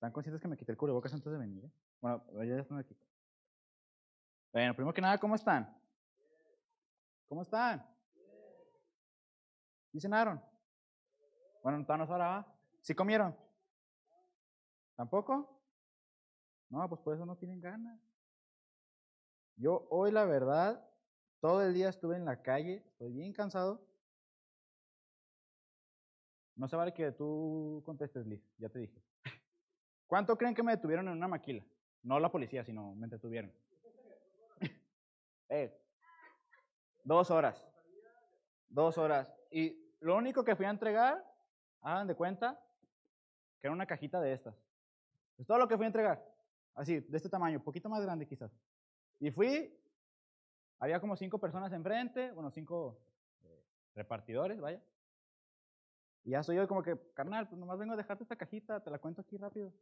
¿Están conscientes que me quité el cubrebocas antes de venir? eh? Bueno, ya están aquí. Bueno, primero que nada, ¿cómo están? ¿Cómo están? ¿Y cenaron? Bueno, no es hora, ¿va? ¿Sí comieron? ¿Tampoco? No, pues por eso no tienen ganas. Yo hoy, la verdad, todo el día estuve en la calle, estoy bien cansado. No se vale que tú contestes, Liz, ya te dije. ¿Cuánto creen que me detuvieron en una maquila? No la policía, sino me detuvieron. Eh, dos horas. Dos horas. Y lo único que fui a entregar, hagan de cuenta, que era una cajita de estas. Es todo lo que fui a entregar. Así, de este tamaño, poquito más grande quizás. Y fui, había como cinco personas enfrente, bueno, cinco eh, repartidores, vaya. Y ya soy yo como que, carnal, pues nomás vengo a dejarte esta cajita, te la cuento aquí rápido.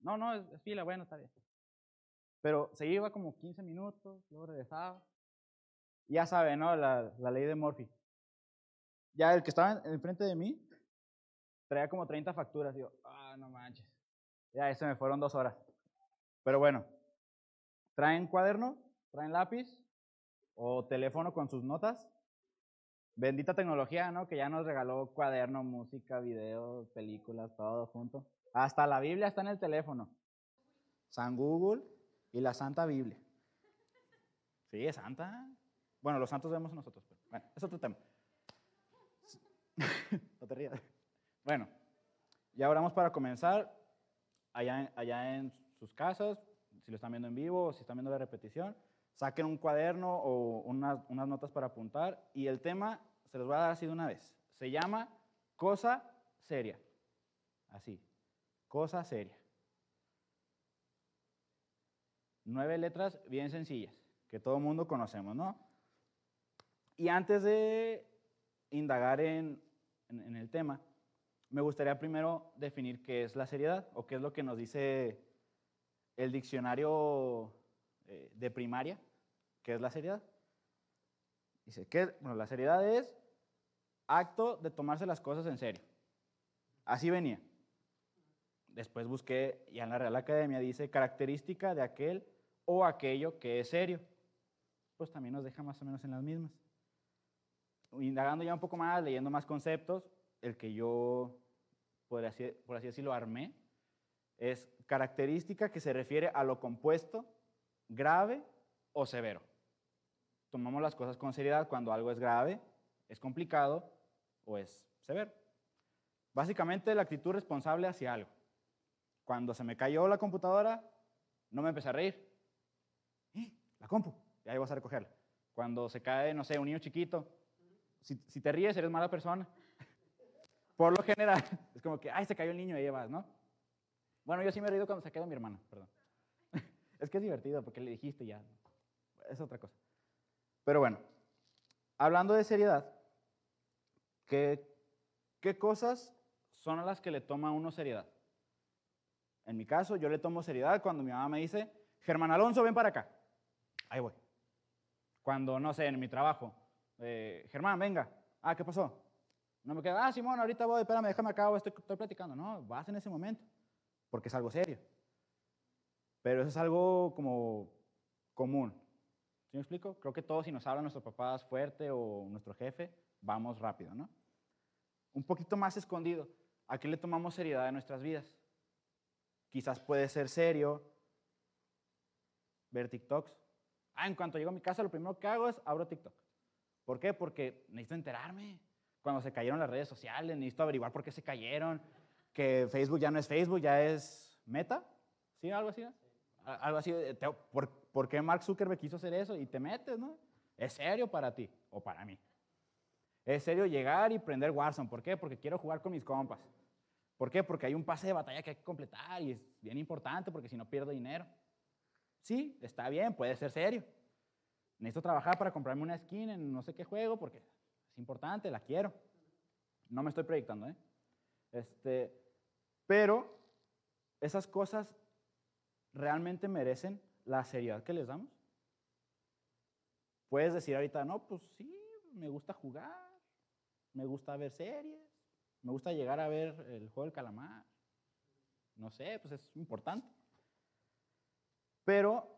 No, no, es, es fila, bueno, está bien. Pero se iba como 15 minutos, luego regresaba. Ya sabe, ¿no? La, ley de Murphy. Ya el que estaba enfrente de mí traía como 30 facturas. Yo, ah, no manches. Ya, se me fueron dos horas. Pero bueno, ¿traen cuaderno? ¿Traen lápiz? ¿O teléfono con sus notas? Bendita tecnología, ¿no? Que ya nos regaló cuaderno, música, videos, películas, todo junto. Hasta la Biblia está en el teléfono. San Google y la Santa Biblia. Sí, es santa. Bueno, los santos vemos nosotros. Pero, bueno, es otro tema. no te rías. Bueno, ya oramos para comenzar. Allá, allá en sus casas, si lo están viendo en vivo o si están viendo la repetición, saquen un cuaderno o unas, unas notas para apuntar. Y el tema se los voy a dar así de una vez. Se llama cosa seria. Así, cosa seria. Nueve letras bien sencillas, que todo el mundo conocemos, ¿no? Y antes de indagar en, en- el tema, me gustaría primero definir qué es la seriedad o qué es lo que nos dice el diccionario eh, de primaria, qué es la seriedad. Dice que bueno, la seriedad es acto de tomarse las cosas en serio. Así venía. Después busqué, y en la Real Academia dice característica de aquel o aquello que es serio. Pues también nos deja más o menos en las mismas. Indagando ya un poco más, leyendo más conceptos, el que yo, por así, por así decirlo, armé, es característica que se refiere a lo compuesto, grave o severo. Tomamos las cosas con seriedad cuando algo es grave, es complicado o es severo. Básicamente la actitud responsable hacia algo. Cuando se me cayó la computadora, no me empecé a reír. ¡Eh! La compu, y ahí vas a recogerla. Cuando se cae, no sé, un niño chiquito, si, si te ríes, eres mala persona. Por lo general, es como que, ay, se cayó el niño y ahí vas, ¿no? Bueno, yo sí me he reído cuando se quedó mi hermana, perdón. es que es divertido porque le dijiste ya. Es otra cosa. Pero bueno, hablando de seriedad, ¿qué, qué cosas son las que le toma uno seriedad? En mi caso, yo le tomo seriedad cuando mi mamá me dice, Germán Alonso, ven para acá. Ahí voy. Cuando, no sé, en mi trabajo, eh, Germán, venga. Ah, ¿qué pasó? No me queda, ah, Simón, ahorita voy, espérame, déjame acá, estoy, estoy platicando. No, vas en ese momento, porque es algo serio. Pero eso es algo como común. ¿Sí me explico? Creo que todos, si nos hablan nuestros papás fuerte o nuestro jefe, vamos rápido, ¿no? Un poquito más escondido. ¿A qué le tomamos seriedad en nuestras vidas? Quizás puede ser serio ver TikToks. Ah, en cuanto llego a mi casa, lo primero que hago es abro TikTok. ¿Por qué? Porque necesito enterarme. Cuando se cayeron las redes sociales, necesito averiguar por qué se cayeron. Que Facebook ya no es Facebook, ya es Meta. ¿Sí? Algo así. Algo así. te- ¿Por, por qué Mark Zuckerberg quiso hacer eso? Y te metes, ¿no? Es serio para ti o para mí. Es serio llegar y prender Warzone. ¿Por qué? Porque quiero jugar con mis compas. ¿Por qué? Porque hay un pase de batalla que hay que completar y es bien importante porque si no pierdo dinero. Sí, está bien, puede ser serio. Necesito trabajar para comprarme una skin en no sé qué juego porque es importante, la quiero. No me estoy proyectando, ¿eh? Este, pero esas cosas realmente merecen la seriedad que les damos. Puedes decir ahorita, no, pues sí, me gusta jugar, me gusta ver series, me gusta llegar a ver el juego del calamar. no sé, pues es importante. Pero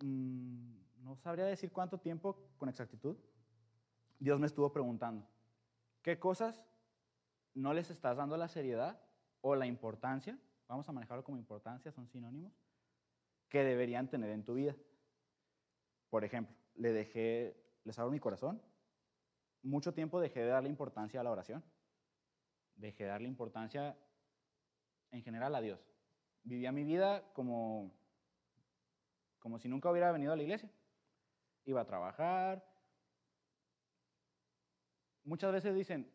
mm, no sabría decir cuánto tiempo con exactitud. Dios me estuvo preguntando, ¿qué cosas no les estás dando la seriedad o la importancia? Vamos a manejarlo como importancia, son sinónimos, que deberían tener en tu vida. Por ejemplo, le dejé, les abro mi corazón, mucho tiempo dejé de darle importancia a la oración, dejé de darle importancia en general a Dios. Vivía mi vida como, como si nunca hubiera venido a la iglesia. Iba a trabajar. Muchas veces dicen,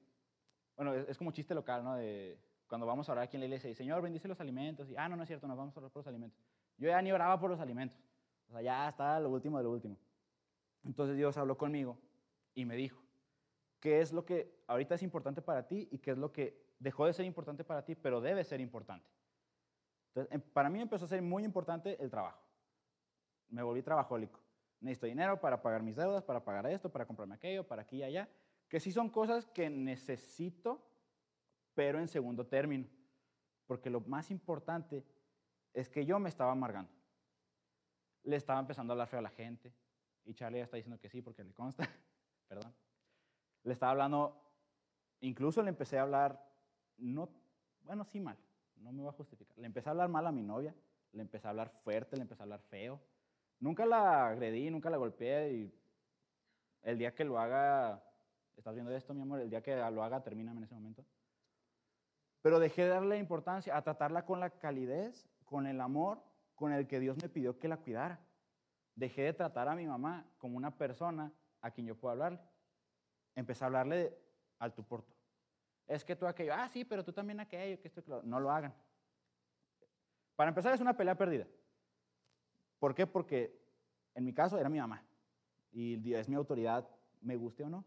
bueno, es, como chiste local, ¿no? De cuando vamos a orar aquí en la iglesia, y Señor, bendice los alimentos. Y, ah, no, no es cierto, nos vamos a orar por los alimentos. Yo ya ni oraba por los alimentos. O sea, ya está lo último de lo último. Entonces Dios habló conmigo y me dijo, ¿qué es lo que ahorita es importante para ti y qué es lo que dejó de ser importante para ti, pero debe ser importante? Entonces, em, para mí empezó a ser muy importante el trabajo. Me volví trabajólico. Necesito dinero para pagar mis deudas, para pagar esto, para comprarme aquello, para aquí y allá, que sí son cosas que necesito, pero en segundo término. Porque lo más importante es que yo me estaba amargando. Le estaba empezando a hablar feo a la gente, y Charlie ya está diciendo que sí porque le consta, perdón. Le estaba hablando, incluso le empecé a hablar, no, bueno, sí mal, no me voy a justificar. Le empecé a hablar mal a mi novia, le empecé a hablar fuerte, le empecé a hablar feo. Nunca la agredí, nunca la golpeé y el día que lo haga, ¿estás viendo esto, mi amor? El día que lo haga, termina en ese momento. Pero dejé de darle importancia a tratarla con la calidez, con el amor con el que Dios me pidió que la cuidara. Dejé de tratar a mi mamá como una persona a quien yo puedo hablarle. Empecé a hablarle al tu porto. Es que tú aquello, ah, sí, pero tú también aquello, que esto, claro. No lo hagan. Para empezar, es una pelea perdida. ¿Por qué? Porque en mi caso era mi mamá. Y es mi autoridad, me guste o no.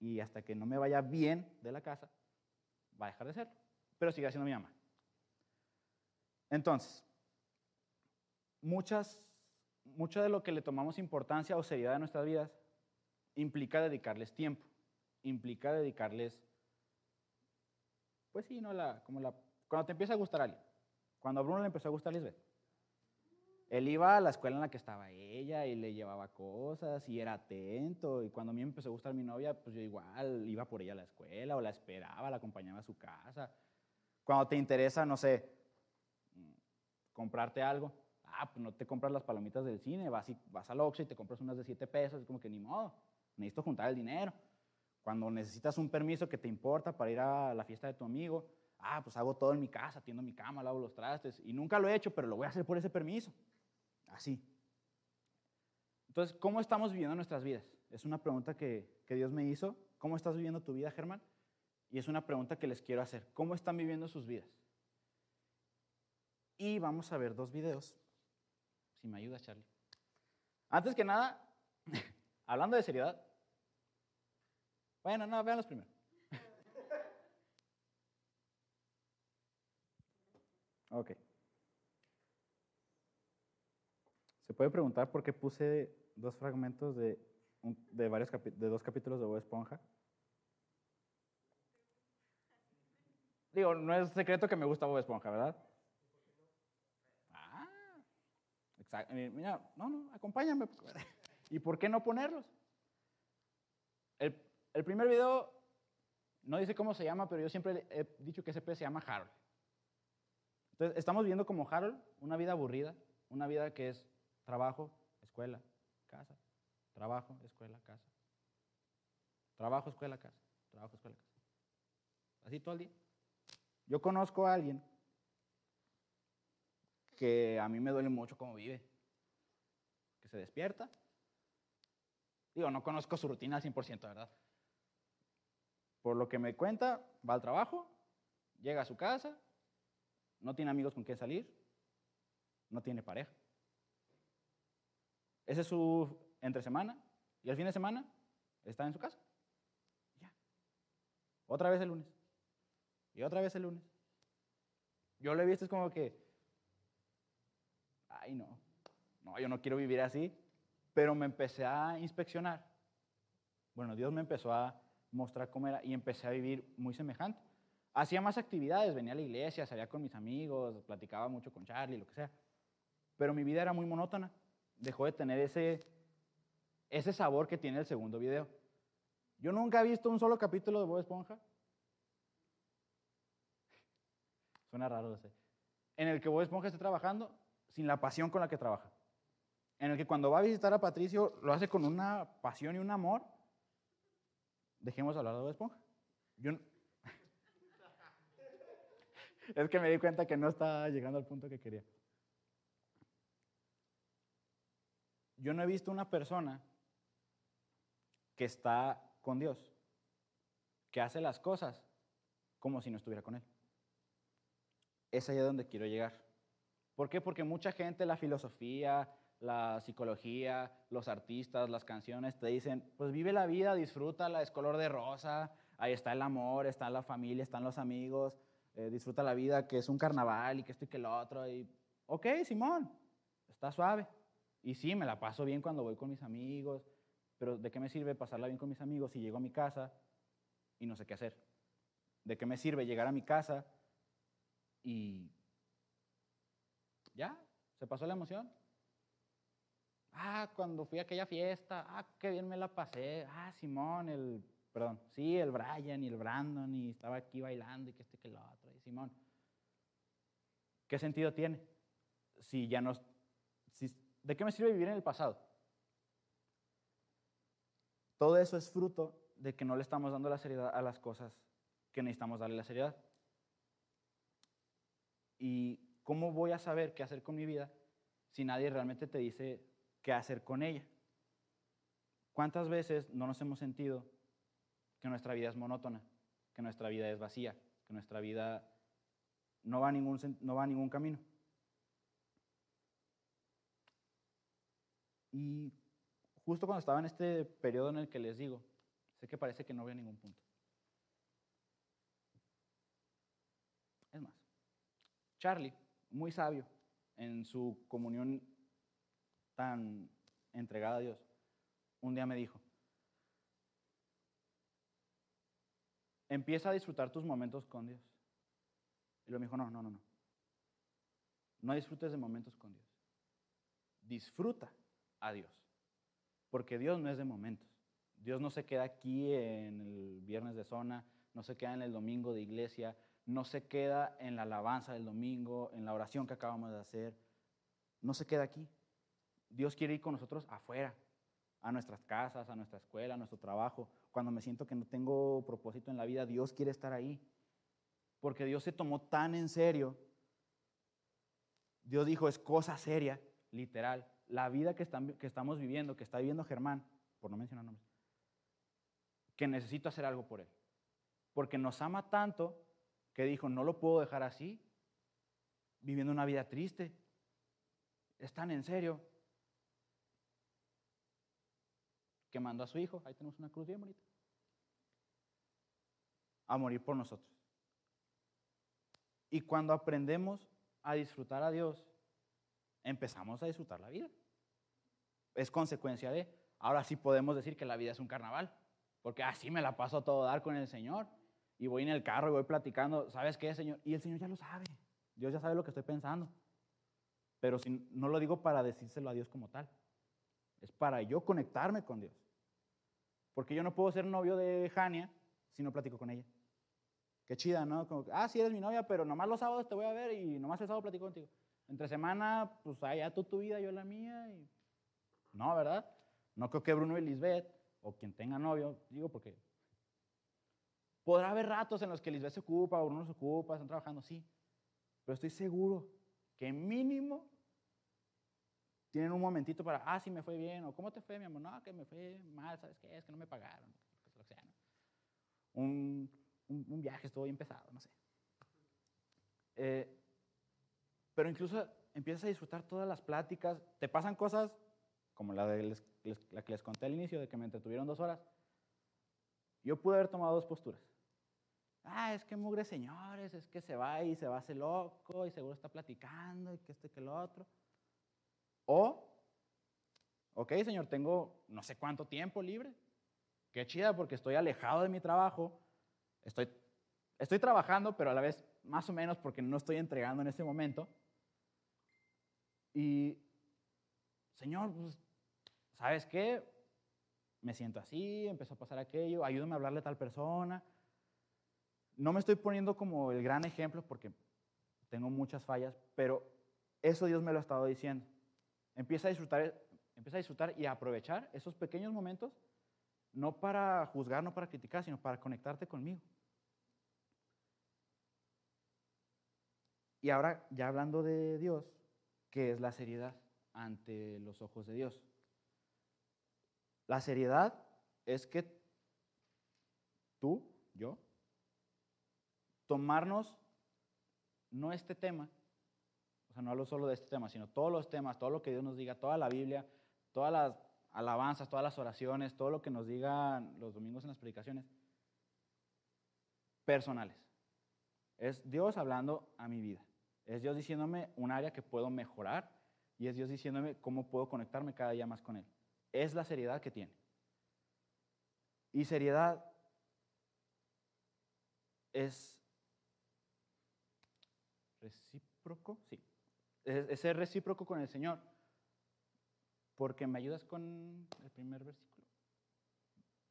Y hasta que no me vaya bien de la casa, va a dejar de ser. Pero sigue siendo mi mamá. Entonces, muchas mucho de lo que le tomamos importancia o seriedad a nuestras vidas implica dedicarles tiempo, implica dedicarles, pues sí, ¿no? La, como la, cuando te empieza a gustar alguien, cuando a Bruno le empezó a gustar Lisbeth, él iba a la escuela en la que estaba ella y le llevaba cosas y era atento. Y cuando a mí me empezó a gustar mi novia, pues yo igual iba por ella a la escuela o la esperaba, la acompañaba a su casa. Cuando te interesa, no sé, comprarte algo, ah, pues no te compras las palomitas del cine, vas, y, vas al Oxxo y te compras unas de 7 pesos, es como que ni modo, necesito juntar el dinero. Cuando necesitas un permiso que te importa para ir a la fiesta de tu amigo, ah, pues hago todo en mi casa, atiendo mi cama, lavo los trastes, y nunca lo he hecho, pero lo voy a hacer por ese permiso. Así. Entonces, ¿cómo estamos viviendo nuestras vidas? Es una pregunta que, que Dios me hizo. ¿Cómo estás viviendo tu vida, Germán? Y es una pregunta que les quiero hacer. ¿Cómo están viviendo sus vidas? Y vamos a ver dos videos si me ayuda, Charlie. Antes que nada, hablando de seriedad. Bueno, no, veanlos primero. Ok. Se puede preguntar por qué puse dos fragmentos de, de, varios de dos capítulos de Bob Esponja. Digo, no es secreto que me gusta Bob Esponja, ¿verdad? Mira, no, no, acompáñame. ¿Y por qué no ponerlos? El, primer video no dice cómo se llama, pero yo siempre he dicho que ese pez se llama Harold. Entonces, estamos viendo como Harold una vida aburrida, una vida que es trabajo, escuela, casa, trabajo, escuela, casa. Trabajo, escuela, casa. Trabajo, escuela, casa. Así todo el día. Yo conozco a alguien que a mí me duele mucho cómo vive. Que se despierta. Digo, no conozco su rutina al 100%, ¿verdad? Por lo que me cuenta, va al trabajo, llega a su casa, no tiene amigos con quien salir, no tiene pareja. Ese es su entre semana y el fin de semana está en su casa. Ya. Otra vez el lunes. Y otra vez el lunes. Yo lo he visto, es como que ay no, no, yo no quiero vivir así, pero me empecé a inspeccionar. Bueno, Dios me empezó a mostrar cómo era y empecé a vivir muy semejante. hacía más actividades, venía a la iglesia, salía con mis amigos, platicaba mucho con Charlie, lo que sea. Pero mi vida era muy monótona. Dejó de tener ese, ese sabor que tiene el segundo video. Yo nunca he visto un solo capítulo de Bob Esponja. Suena raro, lo sé. En el que Bob Esponja esté trabajando sin la pasión con la que trabaja. En el que cuando va a visitar a Patricio lo hace con una pasión y un amor. Dejemos hablar de Bob Esponja. Yo, es que me di cuenta que no estaba llegando al punto que quería. Yo no he visto una persona que está con Dios, que hace las cosas como si no estuviera con Él. Es ahí donde quiero llegar. ¿Por qué? Porque mucha gente, la filosofía, la psicología, los artistas, las canciones, te dicen, pues vive la vida, disfrútala, es color de rosa, ahí está el amor, está la familia, están los amigos, eh, disfruta la vida, que es un carnaval y que esto y que lo otro. Y, ok, Simón, está suave. Y sí, me la paso bien cuando voy con mis amigos, pero ¿de qué me sirve pasarla bien con mis amigos si llego a mi casa y no sé qué hacer? ¿De qué me sirve llegar a mi casa y ya, se pasó la emoción? Ah, cuando fui a aquella fiesta, ah, qué bien me la pasé. Ah, Simón, el, perdón, sí, el Brian y el Brandon y estaba aquí bailando y que este que lo otro. Y Simón, ¿qué sentido tiene? Si ya no, ¿de qué me sirve vivir en el pasado? Todo eso es fruto de que no le estamos dando la seriedad a las cosas que necesitamos darle la seriedad. ¿Y cómo voy a saber qué hacer con mi vida si nadie realmente te dice qué hacer con ella? ¿Cuántas veces no nos hemos sentido que nuestra vida es monótona, que nuestra vida es vacía, que nuestra vida no va a ningún, no va ningún camino? Y justo cuando estaba en este periodo en el que les digo, sé que parece que no voy a ningún punto. Es más, Charlie, muy sabio en su comunión tan entregada a Dios, un día me dijo, empieza a disfrutar tus momentos con Dios. Y lo me dijo, no, no, no, no. No disfrutes de momentos con Dios. Disfruta a Dios. Porque Dios no es de momentos. Dios no se queda aquí en el viernes de zona, no se queda en el domingo de iglesia, no se queda en la alabanza del domingo, en la oración que acabamos de hacer. No se queda aquí. Dios quiere ir con nosotros afuera, a nuestras casas, a nuestra escuela, a nuestro trabajo. Cuando me siento que no tengo propósito en la vida, Dios quiere estar ahí. Porque Dios se tomó tan en serio. Dios dijo, es cosa seria, literal. La vida que, que estamos viviendo, que está viviendo Germán, por no mencionar nombres, que necesito hacer algo por él. Porque nos ama tanto que dijo, no lo puedo dejar así, viviendo una vida triste. Es tan en serio que mandó a su hijo, ahí tenemos una cruz bien bonita, a morir por nosotros. Y cuando aprendemos a disfrutar a Dios, empezamos a disfrutar la vida. Es consecuencia de, ahora sí podemos decir que la vida es un carnaval, porque así me la paso a todo dar con el Señor. Y voy en el carro y voy platicando, ¿sabes qué, Señor? Y el Señor ya lo sabe, Dios ya sabe lo que estoy pensando. Pero si, no lo digo para decírselo a Dios como tal, es para yo conectarme con Dios. Porque yo no puedo ser novio de Jania si no platico con ella. Qué chida, ¿no? Como, ah, sí eres mi novia, pero nomás los sábados te voy a ver y nomás el sábado platico contigo. Entre semana, pues allá tú tu vida, yo la mía. No, ¿verdad? No creo que Bruno y Lisbeth, o quien tenga novio, digo porque podrá haber ratos en los que Lisbeth se ocupa o Bruno se ocupa, están trabajando, sí. Pero estoy seguro que mínimo tienen un momentito para, ah, sí me fue bien, o ¿cómo te fue, mi amor? No, que me fue mal, ¿sabes qué? Es que no me pagaron, lo que sea, ¿no? un, un, viaje estuvo bien pesado, no sé. Eh, pero incluso empiezas a disfrutar todas las pláticas, te pasan cosas como la, de la que les conté al inicio, de que me entretuvieron dos horas. Yo pude haber tomado dos posturas. Ah, es que mugre señores, es que se va y se va a hacer loco y seguro está platicando y que este que lo otro. O, ok, Señor, tengo no sé cuánto tiempo libre. Qué chida porque estoy alejado de mi trabajo, estoy estoy trabajando, pero a la vez más o menos porque no estoy entregando en ese momento. Y, Señor, pues, ¿sabes qué? Me siento así, empezó a pasar aquello, ayúdame a hablarle a tal persona. No me estoy poniendo como el gran ejemplo porque tengo muchas fallas, pero eso Dios me lo ha estado diciendo. Empieza a disfrutar, empieza a disfrutar y a aprovechar esos pequeños momentos, no para juzgar, no para criticar, sino para conectarte conmigo. Y ahora, ya hablando de Dios, ¿qué es la seriedad ante los ojos de Dios? La seriedad es que tú, yo, tomarnos no este tema, o sea, no hablo solo de este tema, sino todos los temas, todo lo que Dios nos diga, toda la Biblia, todas las alabanzas, todas las oraciones, todo lo que nos digan los domingos en las predicaciones, personales. Es Dios hablando a mi vida. Es Dios diciéndome un área que puedo mejorar y es Dios diciéndome cómo puedo conectarme cada día más con Él. Es la seriedad que tiene. Y seriedad es recíproco, sí. Es, ser recíproco con el Señor. Porque me ayudas con el primer versículo.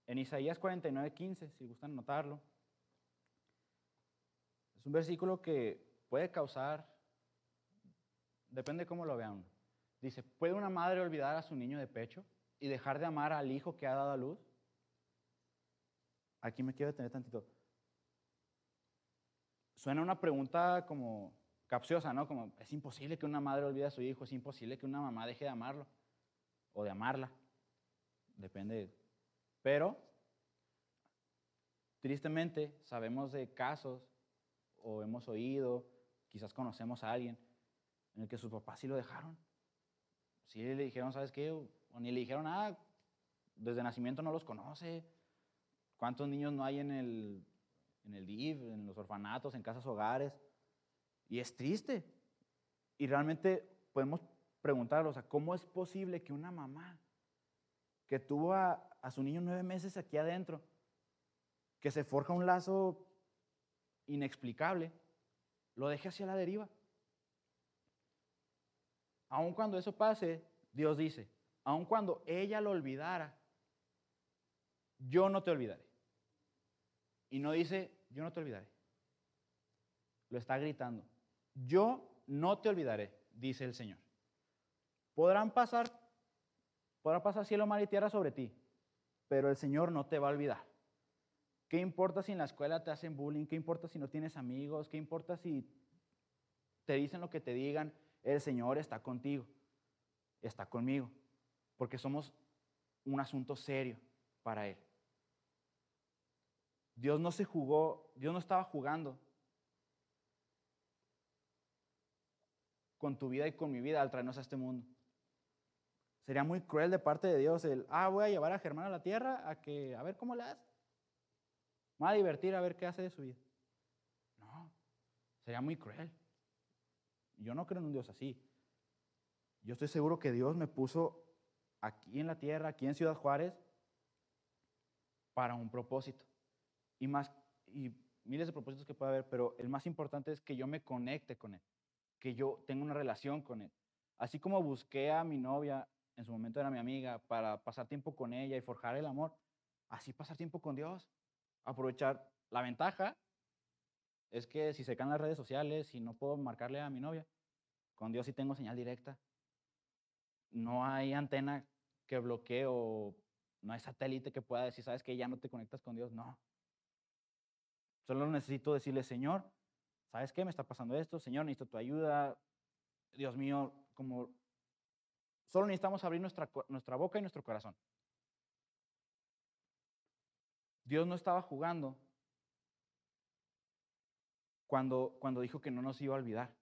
En Isaías 49, 15, si gustan anotarlo. Es un versículo que puede causar, depende cómo lo vean. Dice, ¿puede una madre olvidar a su niño de pecho y dejar de amar al hijo que ha dado a luz? Aquí me quiero detener tantito. Suena una pregunta como capciosa, ¿no? Como, es imposible que una madre olvide a su hijo, es imposible que una mamá deje de amarlo o de amarla. Depende. Pero, tristemente, sabemos de casos o hemos oído Quizás conocemos a alguien en el que sus papás sí lo dejaron. Sí le dijeron, ¿sabes qué? O ni le dijeron nada. Desde nacimiento no los conoce. ¿Cuántos niños no hay en el, en el DIV, en los orfanatos, en casas hogares? Y es triste. Y realmente podemos preguntarnos, ¿cómo es posible que una mamá que tuvo a, a su niño nueve meses aquí adentro, que se forja un lazo inexplicable, lo deje hacia la deriva. Aun cuando eso pase, Dios dice, aun cuando ella lo olvidara, yo no te olvidaré. Y no dice, yo no te olvidaré. Lo está gritando. Yo no te olvidaré, dice el Señor. Podrán pasar, podrá pasar cielo, mar y tierra sobre ti, pero el Señor no te va a olvidar. ¿Qué importa si en la escuela te hacen bullying? ¿Qué importa si no tienes amigos? ¿Qué importa si te dicen lo que te digan? El Señor está contigo, está conmigo, porque somos un asunto serio para Él. Dios no se jugó, Dios no estaba jugando con tu vida y con mi vida al traernos a este mundo. Sería muy cruel de parte de Dios el, ah, voy a llevar a Germán a la tierra a que, a ver cómo le hace va a divertir a ver qué hace de su vida. No, sería muy cruel. Yo no creo en un Dios así. Yo estoy seguro que Dios me puso aquí en la tierra, aquí en Ciudad Juárez, para un propósito. Y más, y miles de propósitos que puede haber, pero el más importante es que yo me conecte con Él, que yo tenga una relación con Él. Así como busqué a mi novia, en su momento era mi amiga, para pasar tiempo con ella y forjar el amor, así pasar tiempo con Dios aprovechar. La ventaja es que si se caen las redes sociales y no puedo marcarle a mi novia, con Dios sí tengo señal directa. No hay antena que bloquee o no hay satélite que pueda decir, sabes que ya no te conectas con Dios. No. Solo necesito decirle, Señor, ¿sabes qué? Me está pasando esto. Señor, necesito tu ayuda. Dios mío, como solo necesitamos abrir nuestra, nuestra boca y nuestro corazón. Dios no estaba jugando cuando, cuando dijo que no nos iba a olvidar,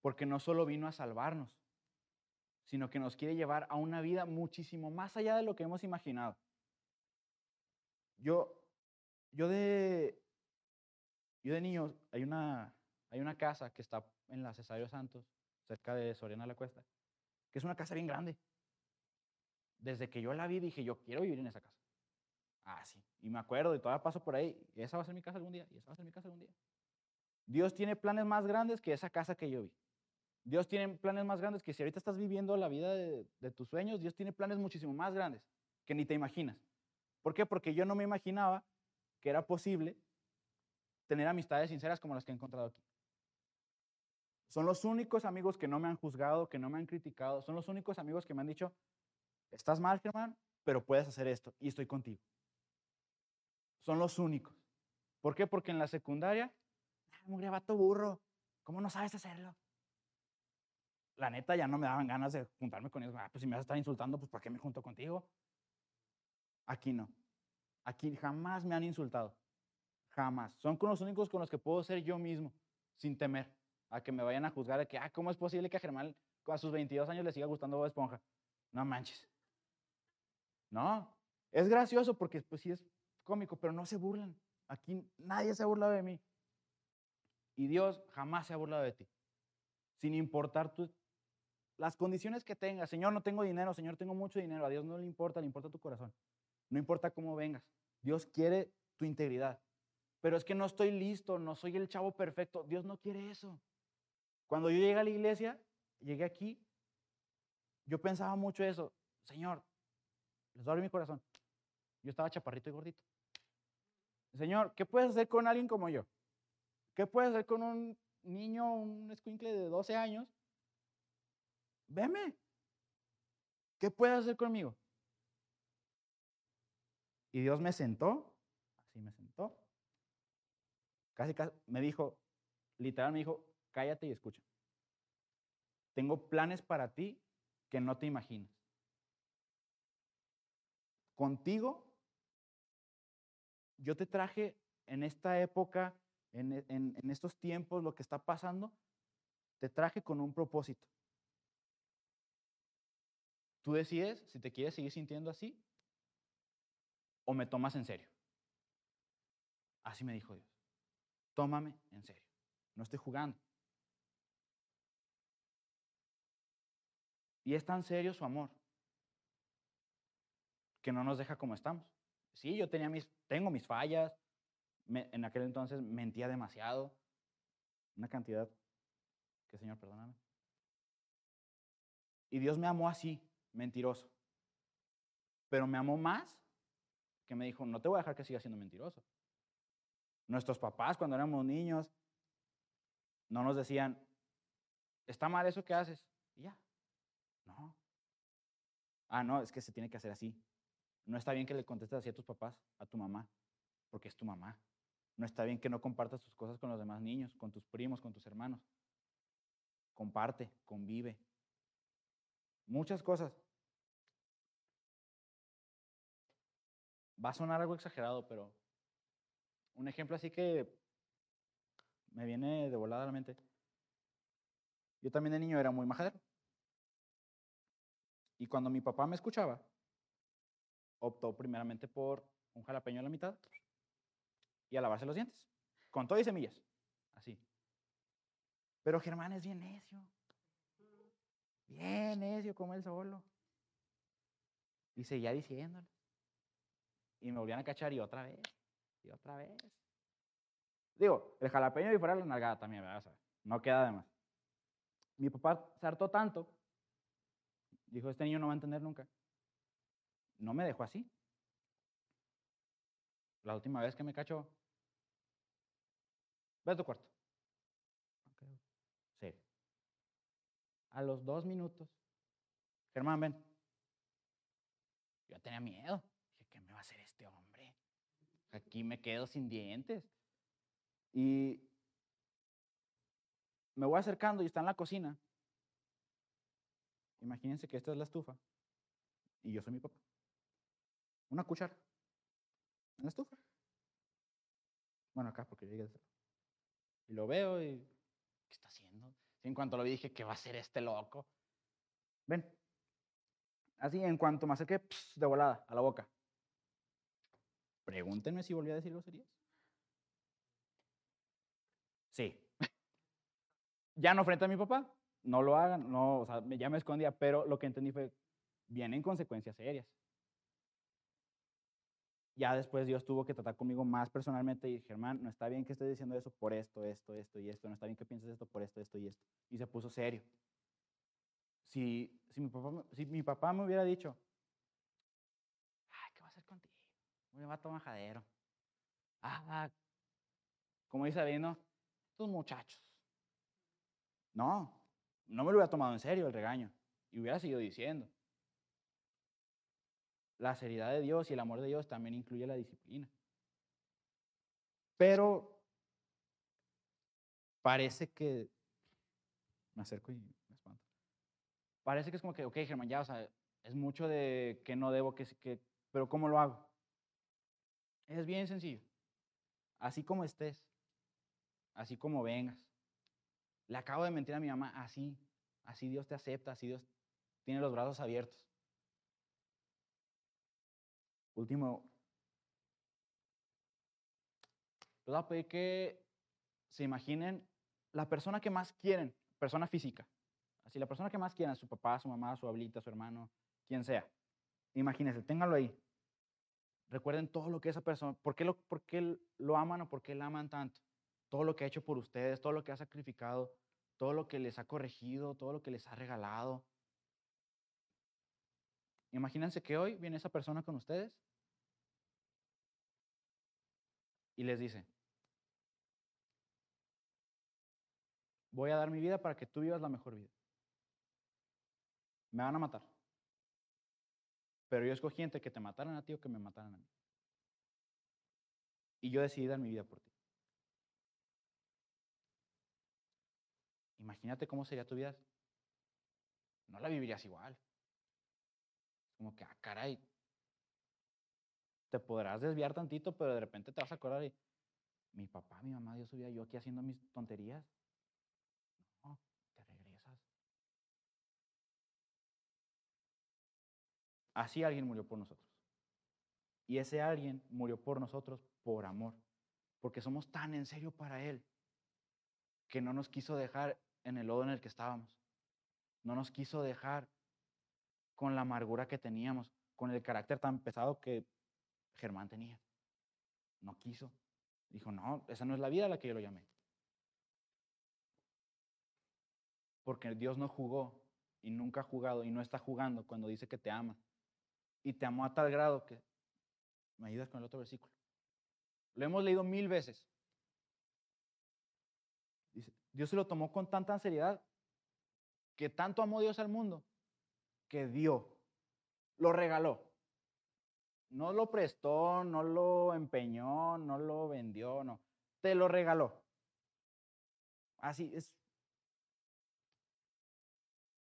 porque no solo vino a salvarnos, sino que nos quiere llevar a una vida muchísimo más allá de lo que hemos imaginado. Yo, yo de, yo de niño, hay una, hay una casa que está en la Cesario Santos, cerca de Soriana la Cuesta, que es una casa bien grande. Desde que yo la vi dije, yo quiero vivir en esa casa. Ah, sí. Y me acuerdo, y todavía paso por ahí. Y esa va a ser mi casa algún día. Y esa va a ser mi casa algún día. Dios tiene planes más grandes que esa casa que yo vi. Dios tiene planes más grandes que si ahorita estás viviendo la vida de, de tus sueños, Dios tiene planes muchísimo más grandes que ni te imaginas. ¿Por qué? Porque yo no me imaginaba que era posible tener amistades sinceras como las que he encontrado aquí. Son los únicos amigos que no me han juzgado, que no me han criticado. Son los únicos amigos que me han dicho, estás mal, Germán, pero puedes hacer esto y estoy contigo. Son los únicos. ¿Por qué? Porque en la secundaria, ah, mugre vato burro, ¿cómo no sabes hacerlo? La neta ya no me daban ganas de juntarme con ellos. Ah, pues si me vas a estar insultando, pues ¿para qué me junto contigo? Aquí no. Aquí jamás me han insultado. Jamás. Son con los únicos con los que puedo ser yo mismo, sin temer a que me vayan a juzgar de que, ah, ¿cómo es posible que a Germán a sus 22 años le siga gustando Bob Esponja? No manches. No, es gracioso porque pues sí es cómico, pero no se burlan. Aquí nadie se ha burlado de mí. Y Dios jamás se ha burlado de ti. Sin importar tu, las condiciones que tengas. Señor, no tengo dinero. Señor, tengo mucho dinero. A Dios no le importa, le importa tu corazón. No importa cómo vengas. Dios quiere tu integridad. Pero es que no estoy listo, no soy el chavo perfecto. Dios no quiere eso. Cuando yo llegué a la iglesia, llegué aquí, yo pensaba mucho eso. Señor, les doy mi corazón. Yo estaba chaparrito y gordito. Señor, ¿qué puedes hacer con alguien como yo? ¿Qué puedes hacer con un niño, un escuincle de 12 años? Veme. ¿Qué puedes hacer conmigo? Y Dios me sentó, así me sentó. Casi, casi me dijo, literal me dijo, cállate y escucha. Tengo planes para ti que no te imaginas. Contigo, yo te traje en esta época, en, en, en estos tiempos, lo que está pasando, te traje con un propósito. Tú decides si te quieres seguir sintiendo así o me tomas en serio. Así me dijo Dios. Tómame en serio. No estoy jugando. Y es tan serio su amor que no nos deja como estamos. Sí, yo tenía mis, tengo mis fallas. En aquel entonces mentía demasiado. Una cantidad que, Señor, perdóname. Y Dios me amó así, mentiroso. Pero me amó más que me dijo, no te voy a dejar que sigas siendo mentiroso. Nuestros papás, cuando éramos niños, no nos decían, está mal eso que haces. Y ya. No. Ah, no, es que se tiene que hacer así. No está bien que le contestes así a tus papás, a tu mamá, porque es tu mamá. No está bien que no compartas tus cosas con los demás niños, con tus primos, con tus hermanos. Comparte, convive. Muchas cosas. Va a sonar algo exagerado, pero un ejemplo así que me viene de volada a la mente. Yo también de niño era muy majadero. Y cuando mi papá me escuchaba, optó primeramente por un jalapeño a la mitad y a lavarse los dientes, con todo y semillas, así. Pero Germán es bien necio, bien necio como él solo. Y seguía diciéndole. Y me volvían a cachar y otra vez, y otra vez. Digo, el jalapeño y fuera la nalgada también, ¿verdad? O sea, no queda de más. Mi papá se hartó tanto, dijo, este niño no va a entender nunca. No me dejó así. La última vez que me cachó, ve a tu cuarto. Sí. A los dos minutos, Germán, ven. Yo tenía miedo. ¿qué me va a hacer este hombre? Aquí me quedo sin dientes. Y me voy acercando y está en la cocina. Imagínense que esta es la estufa y yo soy mi papá. Una cuchara en la estufa. Bueno, acá porque llegué Y lo veo y, ¿qué está haciendo? En cuanto lo vi dije, ¿qué va a hacer este loco? Ven. Así, en cuanto me acerqué, de volada, a la boca. Pregúntenme si volví a decir groserías. Sí. ya no frente a mi papá, no lo hagan, no, o sea, ya me escondía, pero lo que entendí fue, vienen consecuencias serias. ya después Dios tuvo que tratar conmigo más personalmente y Germán, no está bien que estés diciendo eso por esto, esto, esto y esto, no está bien que pienses esto por esto, esto y esto. Y se puso serio. Si, si mi papá me hubiera dicho, ay, ¿qué va a hacer contigo? Me va a tomar majadero. Ah, como dice Abino, estos muchachos. No, no me lo hubiera tomado en serio el regaño y hubiera seguido diciendo. La seriedad de Dios y el amor de Dios también incluye la disciplina. Pero parece que me acerco y me espanto. Parece que es como que, ok, Germán, ya, o sea, es mucho de que no debo, que, que, pero ¿cómo lo hago? Es bien sencillo. Así como estés, así como vengas. Le acabo de mentir a mi mamá, así, así Dios te acepta, así Dios tiene los brazos abiertos. Último, les voy que se imaginen la persona que más quieren, persona física. Así, la persona que más quieran, su papá, su mamá, su abuelita, su hermano, quien sea. Imagínense, ténganlo ahí. Recuerden todo lo que esa persona, ¿por qué, lo, por qué lo aman o por qué la aman tanto? Todo lo que ha hecho por ustedes, todo lo que ha sacrificado, todo lo que les ha corregido, todo lo que les ha regalado. Imagínense que hoy viene esa persona con ustedes y les dice, voy a dar mi vida para que tú vivas la mejor vida. Me van a matar. Pero yo escogí entre que te mataran a ti o que me mataran a mí. Y yo decidí dar mi vida por ti. Imagínate cómo sería tu vida. No la vivirías igual. Como que, ah, caray. Te podrás desviar tantito, pero de repente te vas a acordar y mi papá, mi mamá, Dios subía yo aquí haciendo mis tonterías. No, te regresas. Así alguien murió por nosotros. Y ese alguien murió por nosotros por amor. Porque somos tan en serio para Él que no nos quiso dejar en el lodo en el que estábamos. No nos quiso dejar con la amargura que teníamos, con el carácter tan pesado que Germán tenía. No quiso. Dijo, no, esa no es la vida a la que yo lo llamé. Porque Dios no jugó y nunca ha jugado y no está jugando cuando dice que te ama. Y te amó a tal grado que... ¿Me ayudas con el otro versículo? Lo hemos leído mil veces. Dios se lo tomó con tanta seriedad que tanto amó Dios al mundo que dio, lo regaló. No lo prestó, no lo empeñó, no lo vendió, no. Te lo regaló. Así es.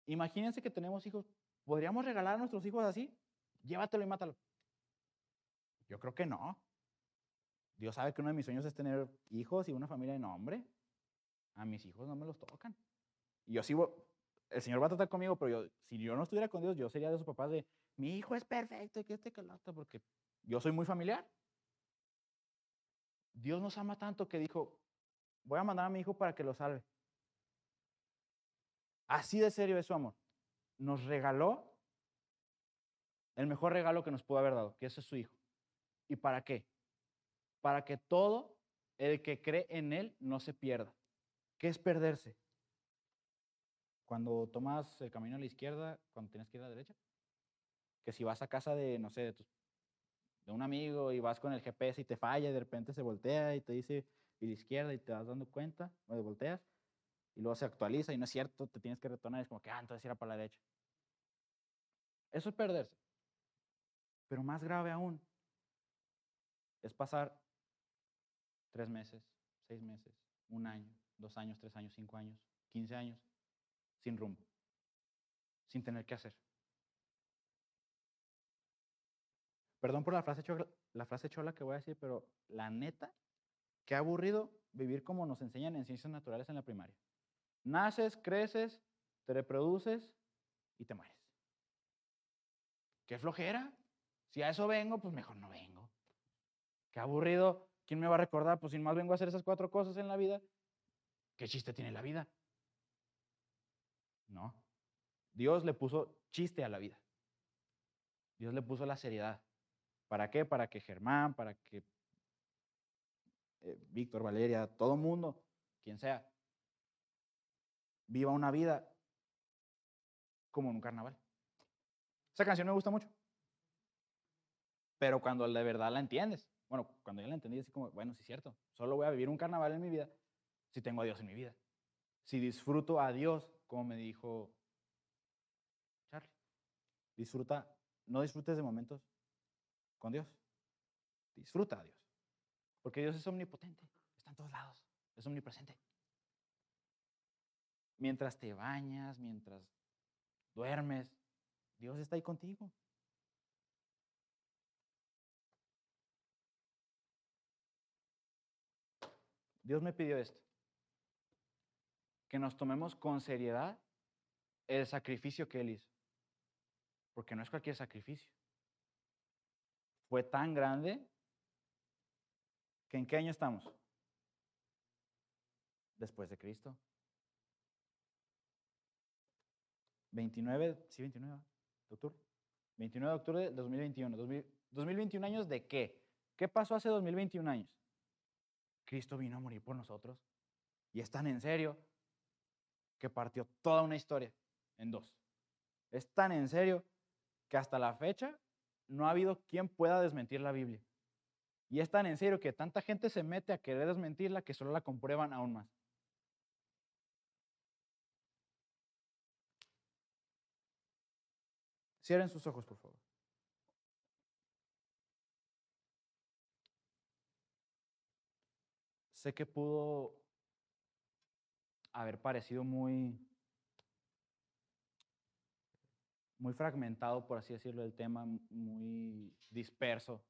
Imagínense que tenemos hijos. ¿Podríamos regalar a nuestros hijos así? Llévatelo y mátalo. Yo creo que no. Dios sabe que uno de mis sueños es tener hijos y una familia de nombre. A mis hijos no me los tocan. Y yo sigo, el Señor va a tratar conmigo, pero yo, si yo no estuviera con Dios, yo sería de esos papás de, mi hijo es perfecto y que este otro", porque yo soy muy familiar. Dios nos ama tanto que dijo, voy a mandar a mi hijo para que lo salve. Así de serio es su amor. Nos regaló el mejor regalo que nos pudo haber dado, que ese es su hijo. ¿Y para qué? Para que todo el que cree en él no se pierda. ¿Qué es perderse? Cuando tomas el camino a la izquierda, cuando tienes que ir a la derecha. Que si vas a casa de, no sé, de, de un amigo y vas con el GPS y te falla y de repente se voltea y te dice y la izquierda y te vas dando cuenta, o te volteas y luego se actualiza y no es cierto, te tienes que retornar, es como que, ah, entonces era para la derecha. Eso es perderse. Pero más grave aún es pasar tres meses, seis meses, un año, dos años, tres años, cinco años, quince años, sin rumbo, sin tener que hacer. Perdón por la frase, chola, la frase chola que voy a decir, pero la neta, qué aburrido vivir como nos enseñan en ciencias naturales en la primaria. Naces, creces, te reproduces y te mueres. Qué flojera. Si a eso vengo, pues mejor no vengo. Qué aburrido. ¿Quién me va a recordar? Pues sin más vengo a hacer esas cuatro cosas en la vida. ¿Qué chiste tiene la vida? No. Dios le puso chiste a la vida. Dios le puso la seriedad ¿Para qué? Para que Germán, para que eh, Víctor, Valeria, todo mundo, quien sea, viva una vida como en un carnaval. Esa canción me gusta mucho. Pero cuando de verdad la entiendes, bueno, cuando ya la entendí, así como, bueno, sí es cierto, solo voy a vivir un carnaval en mi vida si tengo a Dios en mi vida. Si disfruto a Dios, como me dijo Charlie, disfruta, no disfrutes de momentos con Dios, disfruta a Dios. Porque Dios es omnipotente, está en todos lados, es omnipresente. Mientras te bañas, mientras duermes, Dios está ahí contigo. Dios me pidió esto, que nos tomemos con seriedad el sacrificio que Él hizo, porque no es cualquier sacrificio. Fue tan grande que en qué año estamos? Después de Cristo. 29, sí, 29 de octubre. 29 de octubre de 2021. 2021 años de qué? ¿Qué pasó hace 2021 años? Cristo vino a morir por nosotros. Y es tan en serio que partió toda una historia en dos. Es tan en serio que hasta la fecha no ha habido quien pueda desmentir la Biblia. Y es tan en serio que tanta gente se mete a querer desmentirla que solo la comprueban aún más. Cierren sus ojos, por favor. Sé que pudo haber parecido muy muy fragmentado, por así decirlo, el tema, muy disperso.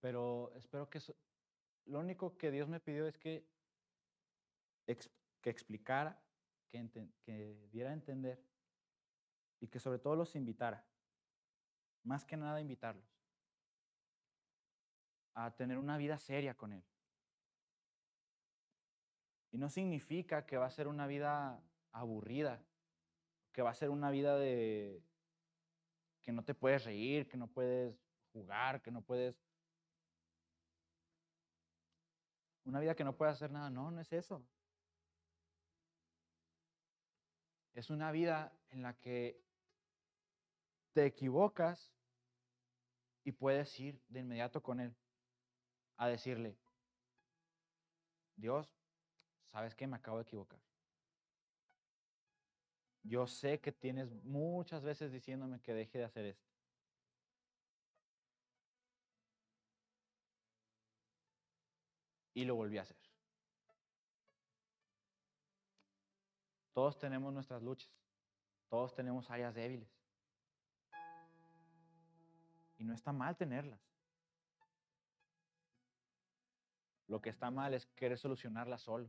Pero espero que lo único que Dios me pidió es que, que explicara, que, que diera a entender y que sobre todo los invitara más que nada invitarlos a tener una vida seria con Él. Y no significa que va a ser una vida aburrida, que va a ser una vida de que no te puedes reír, que no puedes jugar, que no puedes... Una vida que no puedes hacer nada. No, no es eso. Es una vida en la que te equivocas y puedes ir de inmediato con Él a decirle, Dios, ¿sabes qué? Me acabo de equivocar. Yo sé que tienes muchas veces diciéndome que deje de hacer esto. Y lo volví a hacer. Todos tenemos nuestras luchas. Todos tenemos áreas débiles. Y no está mal tenerlas. Lo que está mal es querer solucionarlas solo.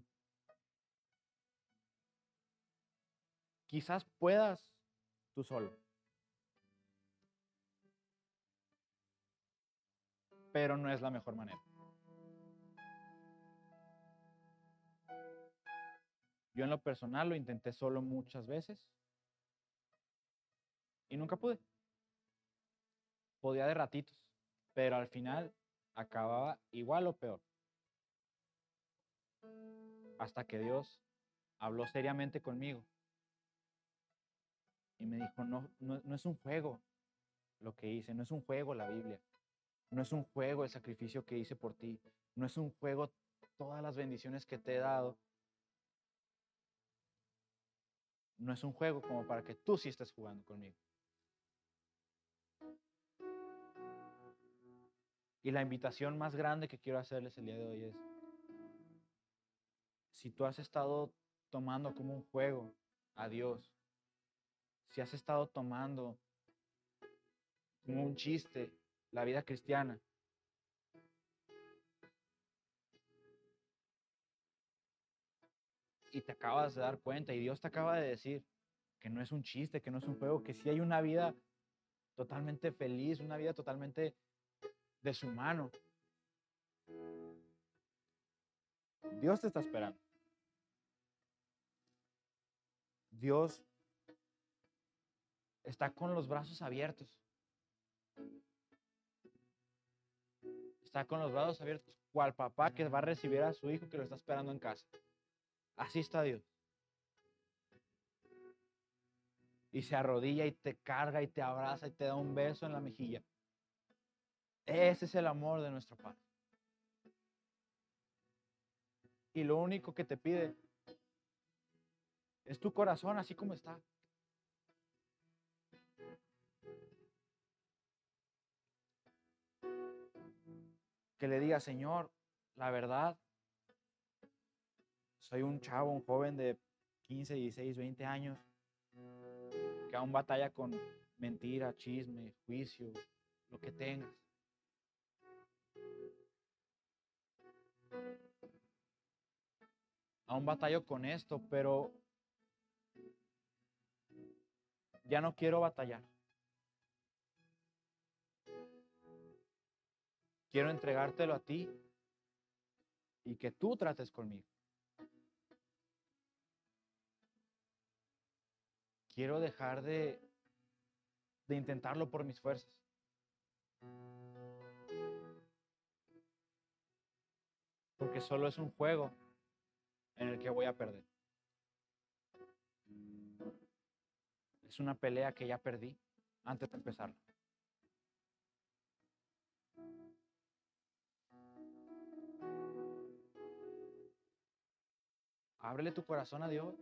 Quizás puedas tú solo. Pero no es la mejor manera. Yo en lo personal lo intenté solo muchas veces y nunca pude podía de ratitos, pero al final acababa igual o peor. Hasta que Dios habló seriamente conmigo y me dijo, no, no, es un juego lo que hice, no es un juego la Biblia, no es un juego el sacrificio que hice por ti, no es un juego todas las bendiciones que te he dado. No es un juego como para que tú sí estés jugando conmigo. Y la invitación más grande que quiero hacerles el día de hoy es, si tú has estado tomando como un juego a Dios, si has estado tomando como un chiste la vida cristiana, y te acabas de dar cuenta y Dios te acaba de decir que no es un chiste, que no es un juego, que sí hay una vida totalmente feliz, una vida totalmente de su mano. Dios te está esperando. Dios está con los brazos abiertos. Está con los brazos abiertos, cual papá que va a recibir a su hijo que lo está esperando en casa. Así está Dios. Y se arrodilla y te carga y te abraza y te da un beso en la mejilla. Ese es el amor de nuestro Padre. Y lo único que te pide es tu corazón así como está. Que le diga, Señor, la verdad, soy un chavo, un joven de 15, 16, 20 años, que aún batalla con mentira, chisme, juicio, lo que tengas. Aún batallo con esto, pero ya no quiero batallar. Quiero entregártelo a ti y que tú trates conmigo. Quiero dejar de, de intentarlo por mis fuerzas. Porque solo es un juego en el que voy a perder. Es una pelea que ya perdí antes de empezar. Ábrele tu corazón a Dios.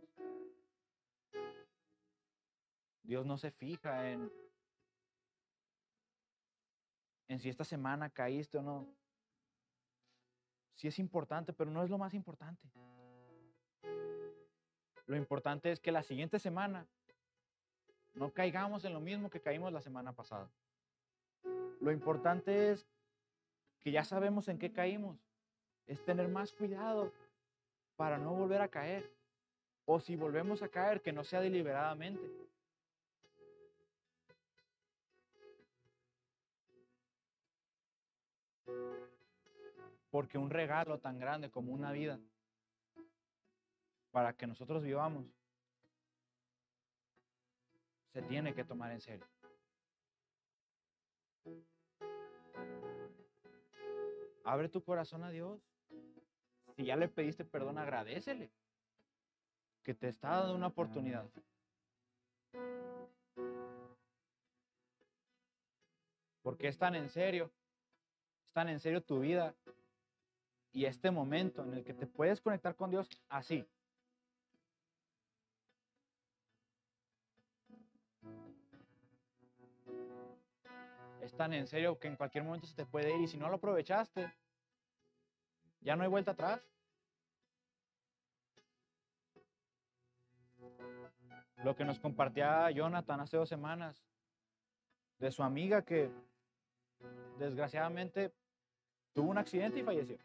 Dios no se fija en, en si esta semana caíste o no. Sí es importante, pero no es lo más importante. Lo importante es que la siguiente semana no caigamos en lo mismo que caímos la semana pasada. Lo importante es que ya sabemos en qué caímos. Es tener más cuidado para no volver a caer. O si volvemos a caer, que no sea deliberadamente. Porque un regalo tan grande como una vida, para que nosotros vivamos, se tiene que tomar en serio. Abre tu corazón a Dios. Si ya le pediste perdón, agradecele que te está dando una oportunidad. Porque es tan en serio, es tan en serio tu vida y este momento en el que te puedes conectar con Dios así. es tan en serio que en cualquier momento se te puede ir y si no lo aprovechaste, ya no hay vuelta atrás. Lo que nos compartía Jonathan hace dos semanas de su amiga que desgraciadamente tuvo un accidente y falleció.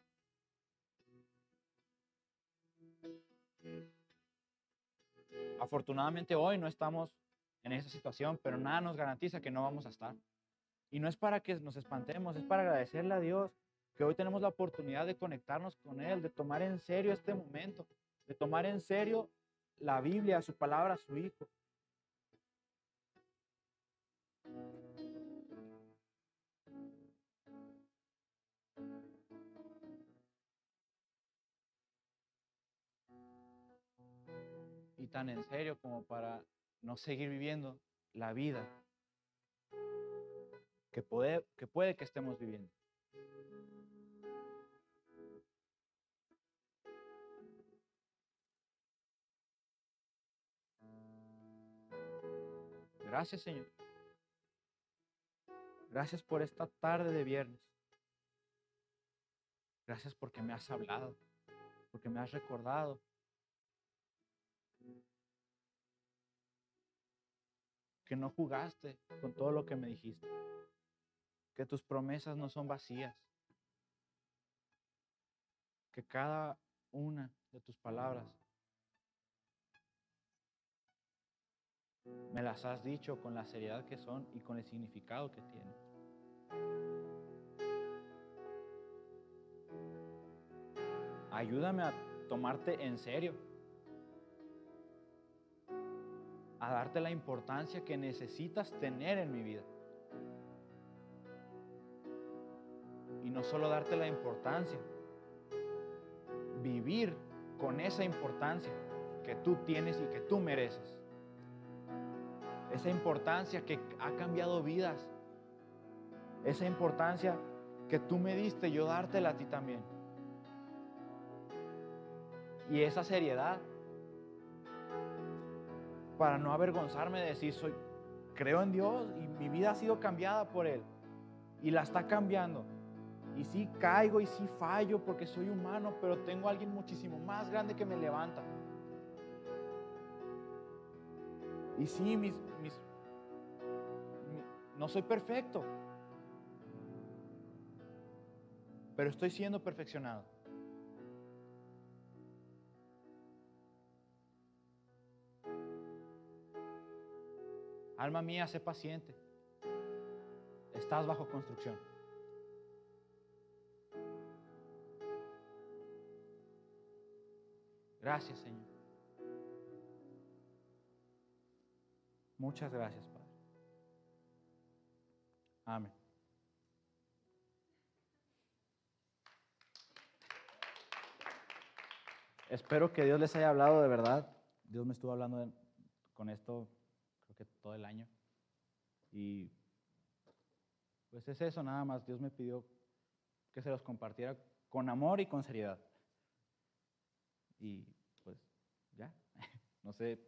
Afortunadamente hoy no estamos en esa situación, pero nada nos garantiza que no vamos a estar. Y no es para que nos espantemos, es para agradecerle a Dios que hoy tenemos la oportunidad de conectarnos con Él, de tomar en serio este momento, de tomar en serio la Biblia, su palabra, su Hijo. Tan en serio como para no seguir viviendo la vida que puede que, puede que estemos viviendo. Gracias, Señor. Gracias por esta tarde de viernes. Gracias porque me has hablado, porque me has recordado. Que no jugaste con todo lo que me dijiste que tus promesas no son vacías, que cada una de tus palabras me las has dicho con la seriedad que son y con el significado que tienen. Ayúdame a tomarte en serio. A darte la importancia que necesitas tener en mi vida. Y no solo darte la importancia, vivir con esa importancia que tú tienes y que tú mereces. Esa importancia que ha cambiado vidas. Esa importancia que tú me diste, yo dártela a ti también. Y esa seriedad para no avergonzarme de decir, soy, creo en Dios y mi vida ha sido cambiada por Él. Y la está cambiando. Y sí caigo y sí fallo porque soy humano, pero tengo a alguien muchísimo más grande que me levanta. Y sí, mis, mis, no soy perfecto, pero estoy siendo perfeccionado. Alma mía, sé paciente. Estás bajo construcción. Gracias, Señor. Muchas gracias, Padre. Amén. Espero que Dios les haya hablado de verdad. Dios me estuvo hablando con esto que todo el año. Y pues es eso nada más. Dios me pidió que se los compartiera con amor y con seriedad. Y pues ya, no sé